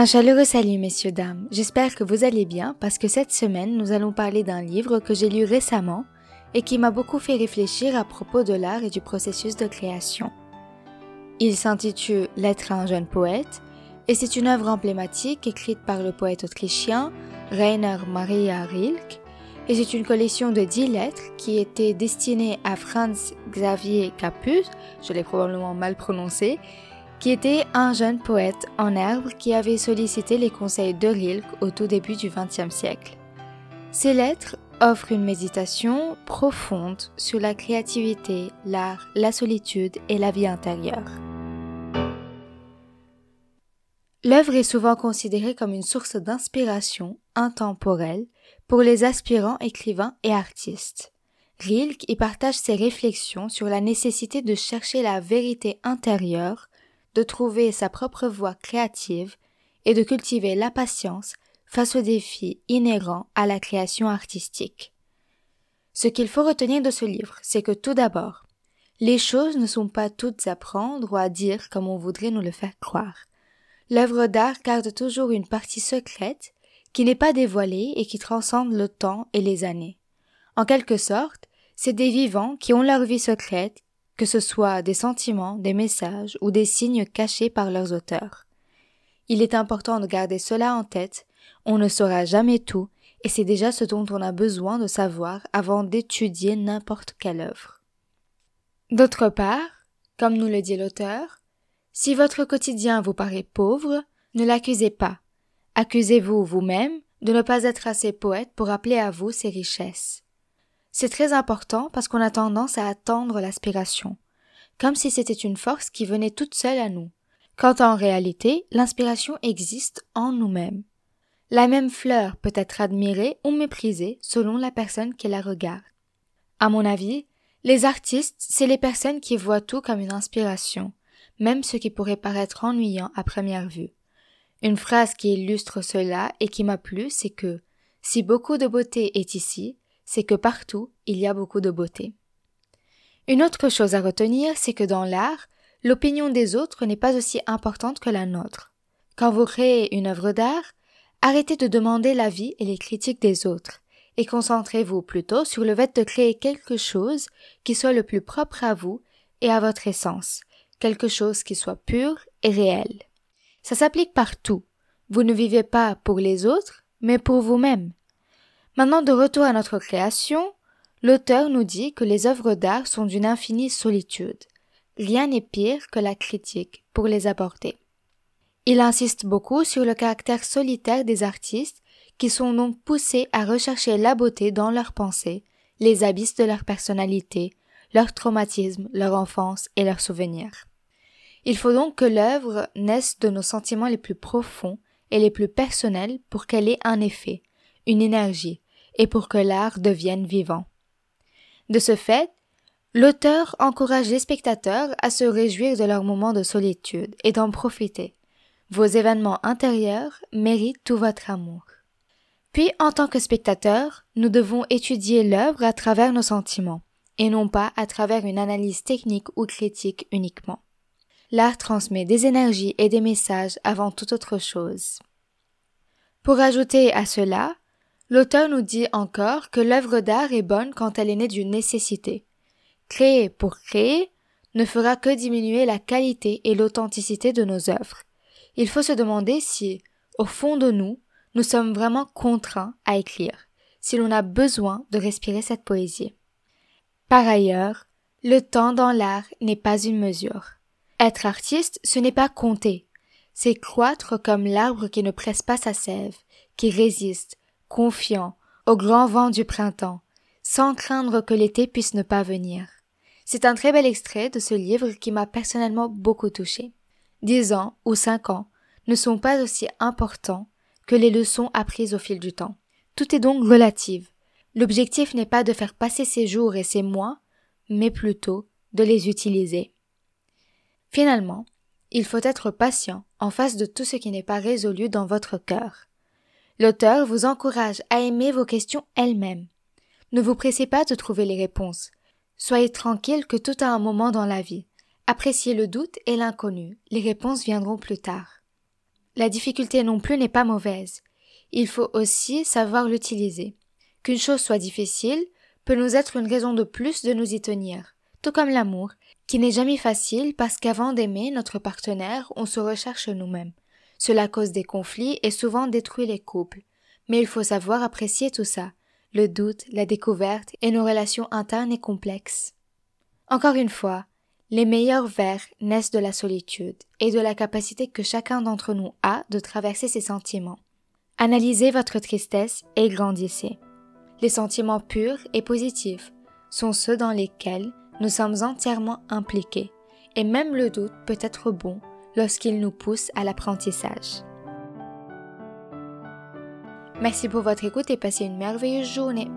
Un chaleureux salut messieurs dames, j'espère que vous allez bien parce que cette semaine nous allons parler d'un livre que j'ai lu récemment et qui m'a beaucoup fait réfléchir à propos de l'art et du processus de création. Il s'intitule L'être à un jeune poète et c'est une œuvre emblématique écrite par le poète autrichien Rainer Maria Rilke et c'est une collection de dix lettres qui était destinée à Franz Xavier Capus, je l'ai probablement mal prononcé, qui était un jeune poète en herbe qui avait sollicité les conseils de Rilke au tout début du XXe siècle. Ces lettres offrent une méditation profonde sur la créativité, l'art, la solitude et la vie intérieure. L'œuvre est souvent considérée comme une source d'inspiration intemporelle pour les aspirants écrivains et artistes. Rilke y partage ses réflexions sur la nécessité de chercher la vérité intérieure de trouver sa propre voie créative et de cultiver la patience face aux défis inhérents à la création artistique. Ce qu'il faut retenir de ce livre, c'est que tout d'abord, les choses ne sont pas toutes à prendre ou à dire comme on voudrait nous le faire croire. L'œuvre d'art garde toujours une partie secrète qui n'est pas dévoilée et qui transcende le temps et les années. En quelque sorte, c'est des vivants qui ont leur vie secrète que ce soit des sentiments, des messages ou des signes cachés par leurs auteurs. Il est important de garder cela en tête, on ne saura jamais tout, et c'est déjà ce dont on a besoin de savoir avant d'étudier n'importe quelle œuvre. D'autre part, comme nous le dit l'auteur, si votre quotidien vous paraît pauvre, ne l'accusez pas. Accusez-vous vous-même de ne pas être assez poète pour appeler à vous ces richesses. C'est très important parce qu'on a tendance à attendre l'aspiration, comme si c'était une force qui venait toute seule à nous, quand en réalité l'inspiration existe en nous-mêmes. La même fleur peut être admirée ou méprisée selon la personne qui la regarde. À mon avis, les artistes, c'est les personnes qui voient tout comme une inspiration, même ce qui pourrait paraître ennuyant à première vue. Une phrase qui illustre cela et qui m'a plu, c'est que si beaucoup de beauté est ici, c'est que partout il y a beaucoup de beauté. Une autre chose à retenir, c'est que dans l'art, l'opinion des autres n'est pas aussi importante que la nôtre. Quand vous créez une œuvre d'art, arrêtez de demander l'avis et les critiques des autres, et concentrez-vous plutôt sur le fait de créer quelque chose qui soit le plus propre à vous et à votre essence, quelque chose qui soit pur et réel. Ça s'applique partout. Vous ne vivez pas pour les autres, mais pour vous-même. Maintenant de retour à notre création, l'auteur nous dit que les œuvres d'art sont d'une infinie solitude. Rien n'est pire que la critique pour les aborder. Il insiste beaucoup sur le caractère solitaire des artistes qui sont donc poussés à rechercher la beauté dans leurs pensées, les abysses de leur personnalité, leur traumatisme, leur enfance et leurs souvenirs. Il faut donc que l'œuvre naisse de nos sentiments les plus profonds et les plus personnels pour qu'elle ait un effet, une énergie, et pour que l'art devienne vivant. De ce fait, l'auteur encourage les spectateurs à se réjouir de leur moment de solitude et d'en profiter. Vos événements intérieurs méritent tout votre amour. Puis, en tant que spectateurs, nous devons étudier l'œuvre à travers nos sentiments, et non pas à travers une analyse technique ou critique uniquement. L'art transmet des énergies et des messages avant toute autre chose. Pour ajouter à cela, L'auteur nous dit encore que l'œuvre d'art est bonne quand elle est née d'une nécessité. Créer pour créer ne fera que diminuer la qualité et l'authenticité de nos œuvres. Il faut se demander si, au fond de nous, nous sommes vraiment contraints à écrire, si l'on a besoin de respirer cette poésie. Par ailleurs, le temps dans l'art n'est pas une mesure. Être artiste, ce n'est pas compter, c'est croître comme l'arbre qui ne presse pas sa sève, qui résiste, confiant, au grand vent du printemps, sans craindre que l'été puisse ne pas venir. C'est un très bel extrait de ce livre qui m'a personnellement beaucoup touché. Dix ans ou cinq ans ne sont pas aussi importants que les leçons apprises au fil du temps. Tout est donc relatif. L'objectif n'est pas de faire passer ces jours et ces mois, mais plutôt de les utiliser. Finalement, il faut être patient en face de tout ce qui n'est pas résolu dans votre cœur. L'auteur vous encourage à aimer vos questions elles-mêmes. Ne vous pressez pas de trouver les réponses. Soyez tranquille que tout a un moment dans la vie. Appréciez le doute et l'inconnu. Les réponses viendront plus tard. la difficulté non plus n'est pas mauvaise. Il faut aussi savoir l'utiliser. Qu'une chose soit difficile peut nous être une raison de plus de nous y tenir, tout comme l'amour, qui n'est jamais facile parce qu'avant d'aimer notre partenaire, on se recherche nous-mêmes. Cela cause des conflits et souvent détruit les couples. Mais il faut savoir apprécier tout ça, le doute, la découverte et nos relations internes et complexes. Encore une fois, les meilleurs vers naissent de la solitude et de la capacité que chacun d'entre nous a de traverser ses sentiments. Analysez votre tristesse et grandissez. Les sentiments purs et positifs sont ceux dans lesquels nous sommes entièrement impliqués, et même le doute peut être bon lorsqu'il nous pousse à l'apprentissage. Merci pour votre écoute et passez une merveilleuse journée.